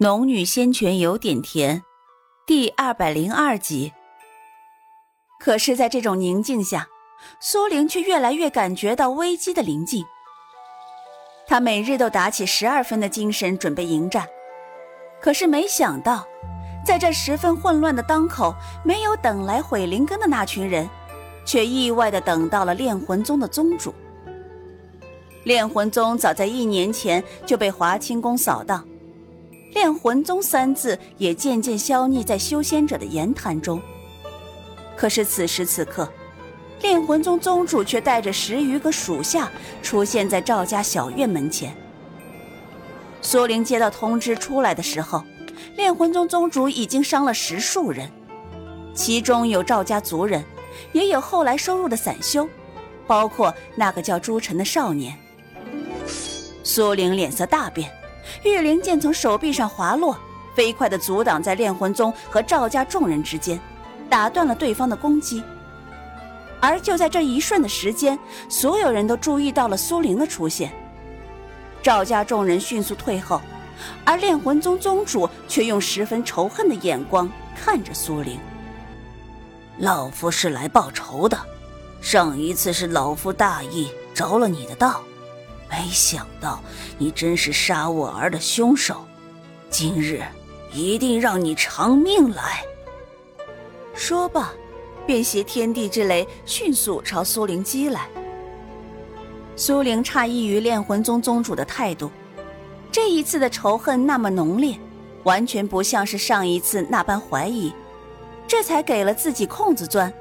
《农女仙泉有点甜》第二百零二集。可是，在这种宁静下，苏玲却越来越感觉到危机的临近。她每日都打起十二分的精神准备迎战，可是没想到，在这十分混乱的当口，没有等来毁灵根的那群人，却意外的等到了炼魂宗的宗主。炼魂宗早在一年前就被华清宫扫荡。炼魂宗三字也渐渐消匿在修仙者的言谈中。可是此时此刻，炼魂宗宗主却带着十余个属下出现在赵家小院门前。苏玲接到通知出来的时候，炼魂宗宗主已经伤了十数人，其中有赵家族人，也有后来收入的散修，包括那个叫朱晨的少年。苏玲脸色大变。玉灵剑从手臂上滑落，飞快地阻挡在炼魂宗和赵家众人之间，打断了对方的攻击。而就在这一瞬的时间，所有人都注意到了苏灵的出现。赵家众人迅速退后，而炼魂宗宗主却用十分仇恨的眼光看着苏灵。老夫是来报仇的，上一次是老夫大意着了你的道。没想到你真是杀我儿的凶手，今日一定让你偿命来。说罢，便携天地之雷迅速朝苏灵击来。苏灵诧异于炼魂宗宗主的态度，这一次的仇恨那么浓烈，完全不像是上一次那般怀疑，这才给了自己空子钻。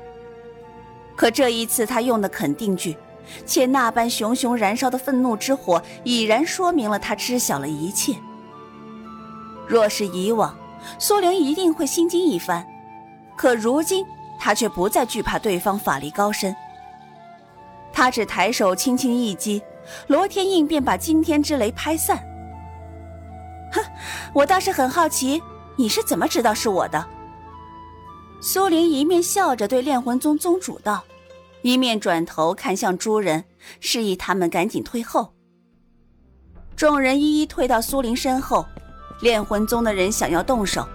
可这一次他用的肯定句。且那般熊熊燃烧的愤怒之火，已然说明了他知晓了一切。若是以往，苏玲一定会心惊一番，可如今他却不再惧怕对方法力高深。他只抬手轻轻一击，罗天印便把惊天之雷拍散。哼，我倒是很好奇，你是怎么知道是我的？苏玲一面笑着对炼魂宗宗主道。一面转头看向诸人，示意他们赶紧退后。众人一一退到苏林身后。炼魂宗的人想要动手，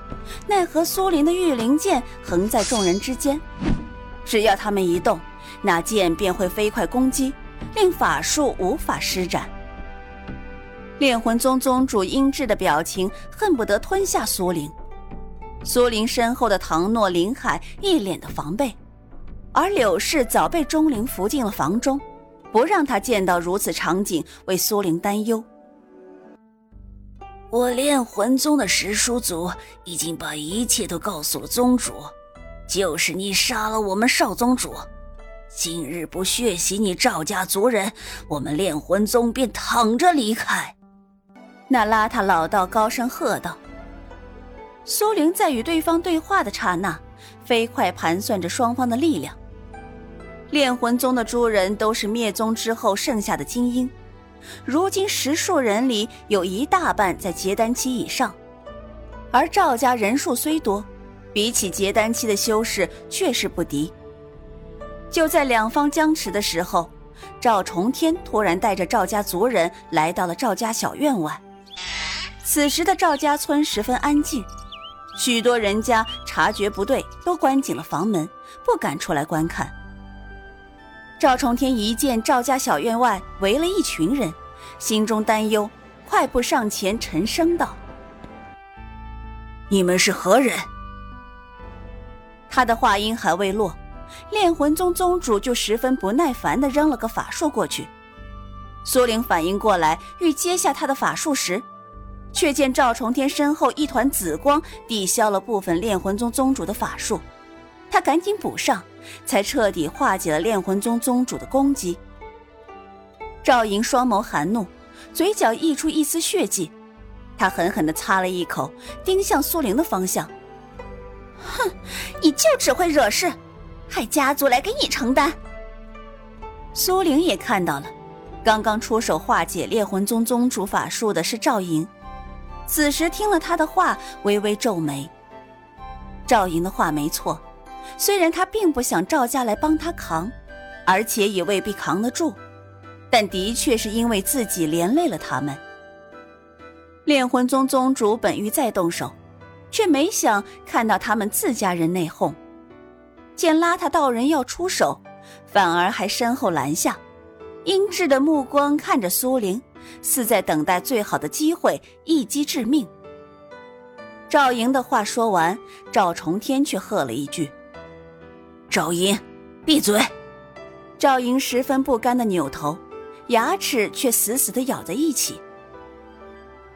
奈何苏林的御灵剑横在众人之间，只要他们一动，那剑便会飞快攻击，令法术无法施展。炼魂宗宗主英智的表情恨不得吞下苏林。苏林身后的唐诺、林海一脸的防备。而柳氏早被钟灵扶进了房中，不让他见到如此场景，为苏灵担忧。我炼魂宗的十叔祖已经把一切都告诉了宗主，就是你杀了我们少宗主，今日不血洗你赵家族人，我们炼魂宗便躺着离开。那邋遢老道高声喝道。苏灵在与对方对话的刹那，飞快盘算着双方的力量。炼魂宗的诸人都是灭宗之后剩下的精英，如今十数人里有一大半在结丹期以上，而赵家人数虽多，比起结丹期的修士却是不敌。就在两方僵持的时候，赵重天突然带着赵家族人来到了赵家小院外。此时的赵家村十分安静，许多人家察觉不对，都关紧了房门，不敢出来观看。赵重天一见赵家小院外围了一群人，心中担忧，快步上前，沉声道：“你们是何人？”他的话音还未落，炼魂宗宗主就十分不耐烦地扔了个法术过去。苏玲反应过来，欲接下他的法术时，却见赵重天身后一团紫光抵消了部分炼魂宗宗主的法术。他赶紧补上，才彻底化解了炼魂宗宗主的攻击。赵莹双眸含怒，嘴角溢出一丝血迹，他狠狠地擦了一口，盯向苏玲的方向：“哼，你就只会惹事，害家族来给你承担。”苏玲也看到了，刚刚出手化解炼魂宗宗主法术的是赵莹，此时听了他的话，微微皱眉。赵莹的话没错。虽然他并不想赵家来帮他扛，而且也未必扛得住，但的确是因为自己连累了他们。炼魂宗宗主本欲再动手，却没想看到他们自家人内讧，见邋遢道人要出手，反而还身后拦下，阴鸷的目光看着苏玲，似在等待最好的机会一击致命。赵莹的话说完，赵重天却喝了一句：“赵莹，闭嘴！”赵莹十分不甘的扭头，牙齿却死死的咬在一起。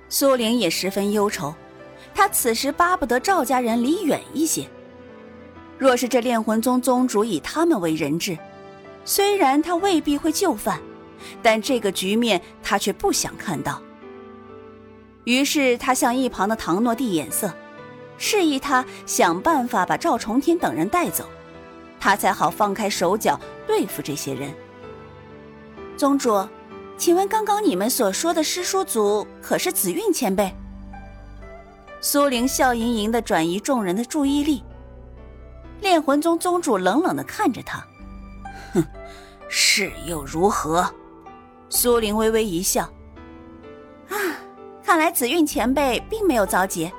苏玲也十分忧愁，她此时巴不得赵家人离远一些。若是这炼魂宗宗主以他们为人质，虽然他未必会就范，但这个局面他却不想看到。于是他向一旁的唐诺递眼色，示意他想办法把赵重天等人带走，他才好放开手脚对付这些人。宗主，请问刚刚你们所说的师叔族可是紫韵前辈？苏玲笑盈盈的转移众人的注意力。炼魂宗宗主冷冷的看着他，哼，是又如何？苏玲微微一笑，啊。看来紫韵前辈并没有着急，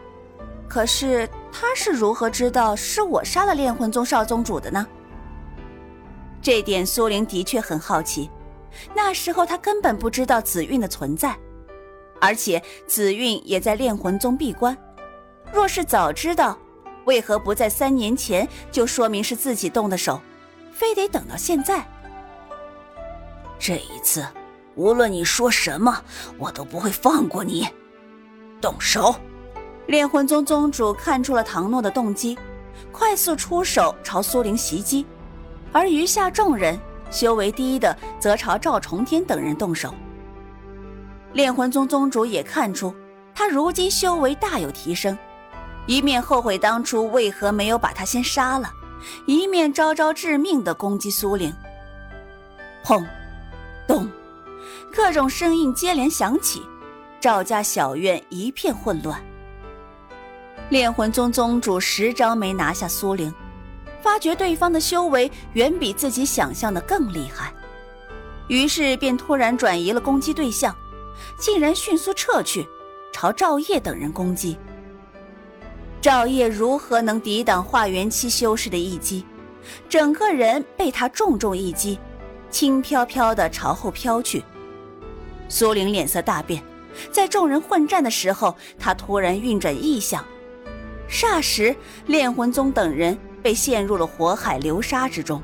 可是他是如何知道是我杀了炼魂宗少宗主的呢？这点苏玲的确很好奇。那时候他根本不知道紫韵的存在，而且紫韵也在炼魂宗闭关。若是早知道，为何不在三年前就说明是自己动的手，非得等到现在？这一次。无论你说什么，我都不会放过你。动手！炼魂宗宗主看出了唐诺的动机，快速出手朝苏玲袭击，而余下众人修为低的则朝赵重天等人动手。炼魂宗宗主也看出他如今修为大有提升，一面后悔当初为何没有把他先杀了，一面招招致命的攻击苏玲。砰！咚！各种声音接连响起，赵家小院一片混乱。炼魂宗宗主十招没拿下苏玲，发觉对方的修为远比自己想象的更厉害，于是便突然转移了攻击对象，竟然迅速撤去，朝赵烨等人攻击。赵烨如何能抵挡化元期修士的一击？整个人被他重重一击，轻飘飘的朝后飘去。苏玲脸色大变，在众人混战的时候，她突然运转异象，霎时炼魂宗等人被陷入了火海流沙之中。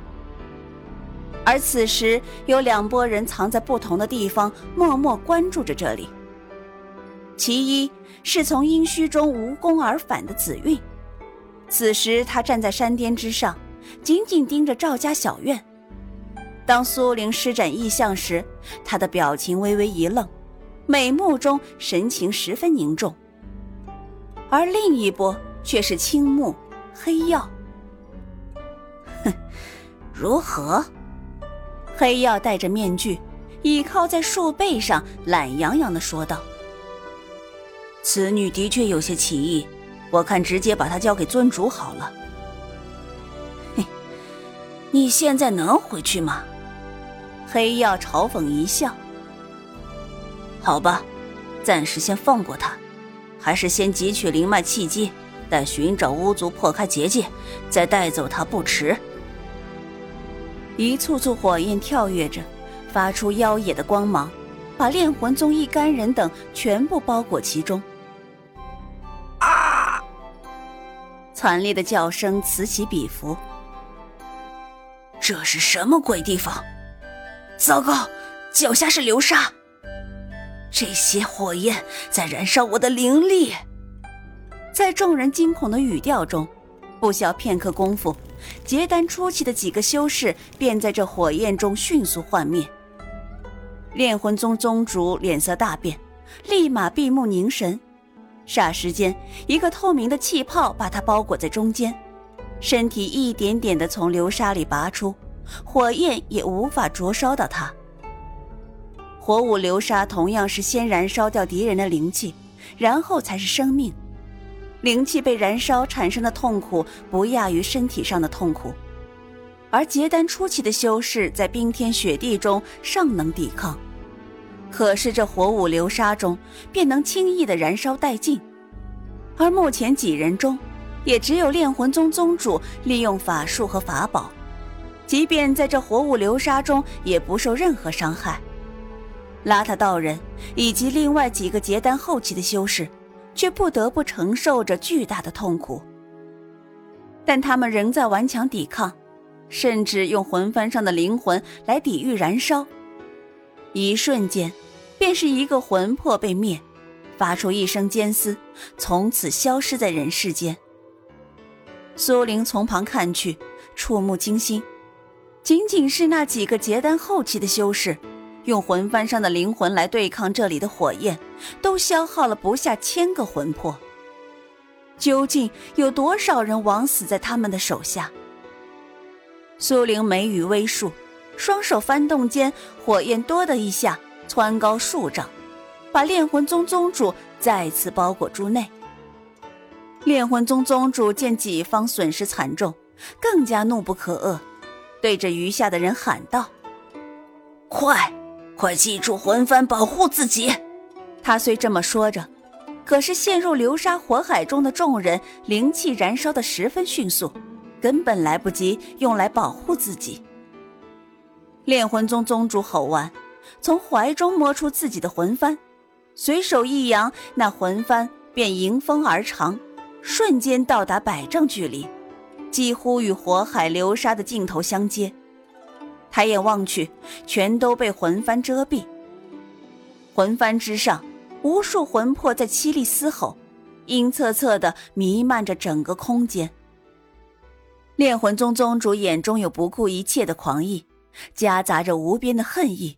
而此时有两拨人藏在不同的地方，默默关注着这里。其一是从阴虚中无功而返的紫韵，此时他站在山巅之上，紧紧盯着赵家小院。当苏玲施展异象时，他的表情微微一愣，美目中神情十分凝重。而另一波却是青木黑曜。哼，如何？黑曜戴着面具，倚靠在树背上，懒洋洋的说道：“此女的确有些奇异，我看直接把她交给尊主好了。”嘿，你现在能回去吗？黑曜嘲讽一笑：“好吧，暂时先放过他，还是先汲取灵脉契机，待寻找巫族破开结界，再带走他不迟。”一簇簇火焰跳跃着，发出妖冶的光芒，把炼魂宗一干人等全部包裹其中。啊！惨烈的叫声此起彼伏。这是什么鬼地方？糟糕，脚下是流沙，这些火焰在燃烧我的灵力。在众人惊恐的语调中，不消片刻功夫，结丹初期的几个修士便在这火焰中迅速幻灭。炼魂宗宗主脸色大变，立马闭目凝神，霎时间，一个透明的气泡把他包裹在中间，身体一点点的从流沙里拔出。火焰也无法灼烧到他。火舞流沙同样是先燃烧掉敌人的灵气，然后才是生命。灵气被燃烧产生的痛苦不亚于身体上的痛苦，而结丹初期的修士在冰天雪地中尚能抵抗，可是这火舞流沙中便能轻易的燃烧殆尽。而目前几人中，也只有炼魂宗宗主利用法术和法宝，即便在这火舞流沙中也不受任何伤害。邋遢道人以及另外几个结丹后期的修士，却不得不承受着巨大的痛苦。但他们仍在顽强抵抗，甚至用魂幡上的灵魂来抵御燃烧。一瞬间，便是一个魂魄被灭。发出一声尖嘶，从此消失在人世间。苏玲从旁看去，触目惊心。仅仅是那几个结丹后期的修士，用魂幡上的灵魂来对抗这里的火焰，都消耗了不下千个魂魄。究竟有多少人枉死在他们的手下？苏玲眉宇微竖，双手翻动间，火焰多的一下蹿高数丈。把炼魂宗宗主再次包裹住内。炼魂宗宗主见己方损失惨重，更加怒不可遏，对着余下的人喊道：“快，快祭出魂幡保护自己！”他虽这么说着，可是陷入流沙火海中的众人灵气燃烧的十分迅速，根本来不及用来保护自己。炼魂宗宗主吼完，从怀中摸出自己的魂幡。随手一扬，那魂幡便迎风而长，瞬间到达百丈距离，几乎与火海流沙的尽头相接。抬眼望去，全都被魂幡遮蔽。魂幡之上，无数魂魄在凄厉嘶吼，阴恻恻的弥漫着整个空间。炼魂宗宗主眼中有不顾一切的狂意，夹杂着无边的恨意。